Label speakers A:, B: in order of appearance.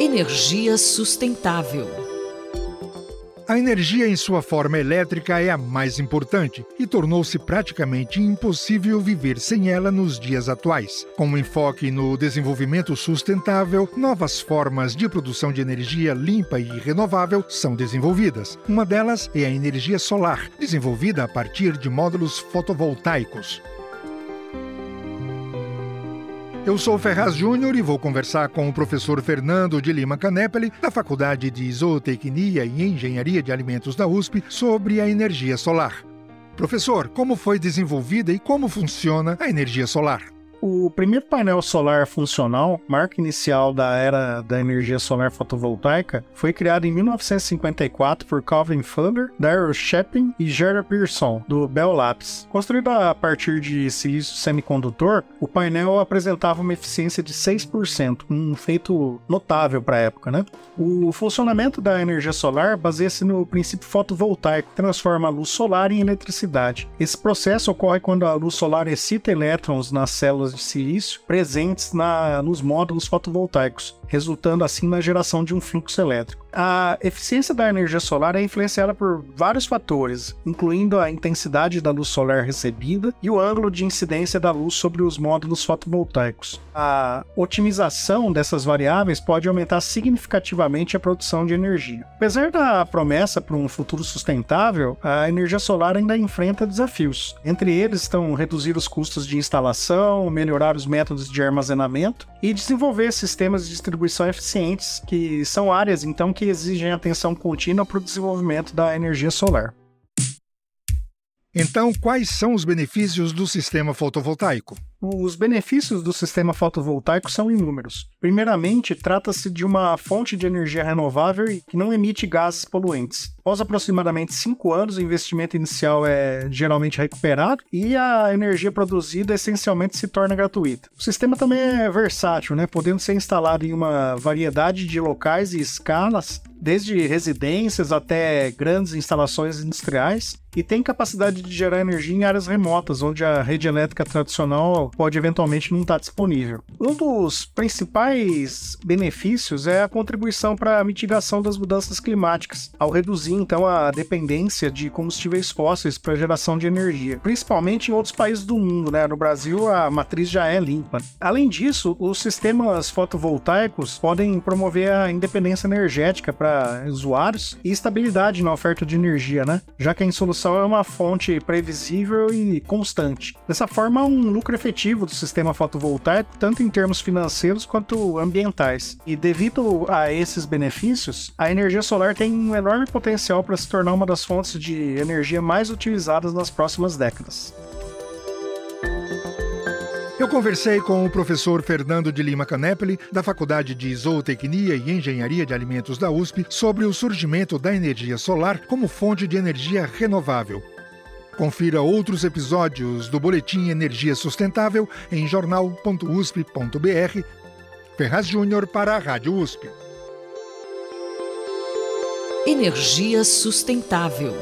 A: Energia sustentável.
B: A energia em sua forma elétrica é a mais importante e tornou-se praticamente impossível viver sem ela nos dias atuais. Com um enfoque no desenvolvimento sustentável, novas formas de produção de energia limpa e renovável são desenvolvidas. Uma delas é a energia solar, desenvolvida a partir de módulos fotovoltaicos. Eu sou Ferraz Júnior e vou conversar com o professor Fernando de Lima Canepeli, da Faculdade de Zootecnia e Engenharia de Alimentos da USP, sobre a energia solar. Professor, como foi desenvolvida e como funciona a energia solar?
C: O primeiro painel solar funcional, marca inicial da era da energia solar fotovoltaica, foi criado em 1954 por Calvin Fuller, Daryl Shepin e Gerard Pearson, do Bell Labs. Construído a partir de silício semicondutor, o painel apresentava uma eficiência de 6%, um feito notável para a época. Né? O funcionamento da energia solar baseia-se no princípio fotovoltaico, que transforma a luz solar em eletricidade. Esse processo ocorre quando a luz solar excita elétrons nas células de silício presentes na, nos módulos fotovoltaicos, resultando assim na geração de um fluxo elétrico. A eficiência da energia solar é influenciada por vários fatores, incluindo a intensidade da luz solar recebida e o ângulo de incidência da luz sobre os módulos fotovoltaicos. A otimização dessas variáveis pode aumentar significativamente a produção de energia. Apesar da promessa para um futuro sustentável, a energia solar ainda enfrenta desafios. Entre eles estão reduzir os custos de instalação, melhorar os métodos de armazenamento e desenvolver sistemas de distribuição eficientes, que são áreas então que exigem atenção contínua para o desenvolvimento da energia solar.
B: Então, quais são os benefícios do sistema fotovoltaico?
C: Os benefícios do sistema fotovoltaico são inúmeros. Primeiramente, trata-se de uma fonte de energia renovável que não emite gases poluentes. Após aproximadamente 5 anos, o investimento inicial é geralmente recuperado e a energia produzida essencialmente se torna gratuita. O sistema também é versátil, né? podendo ser instalado em uma variedade de locais e escalas, desde residências até grandes instalações industriais, e tem capacidade de gerar energia em áreas remotas, onde a rede elétrica tradicional pode eventualmente não estar disponível. Um dos principais benefícios é a contribuição para a mitigação das mudanças climáticas, ao reduzir então a dependência de combustíveis fósseis para geração de energia, principalmente em outros países do mundo, né? No Brasil a matriz já é limpa. Além disso, os sistemas fotovoltaicos podem promover a independência energética para usuários e estabilidade na oferta de energia, né? Já que a insolução é uma fonte previsível e constante. Dessa forma, um lucro efetivo do sistema fotovoltaico, tanto em termos financeiros quanto ambientais. E devido a esses benefícios, a energia solar tem um enorme potencial para se tornar uma das fontes de energia mais utilizadas nas próximas décadas.
B: Eu conversei com o professor Fernando de Lima Canepeli, da Faculdade de Zootecnia e Engenharia de Alimentos da USP, sobre o surgimento da energia solar como fonte de energia renovável Confira outros episódios do Boletim Energia Sustentável em jornal.usp.br. Ferraz Júnior para a Rádio USP.
A: Energia Sustentável.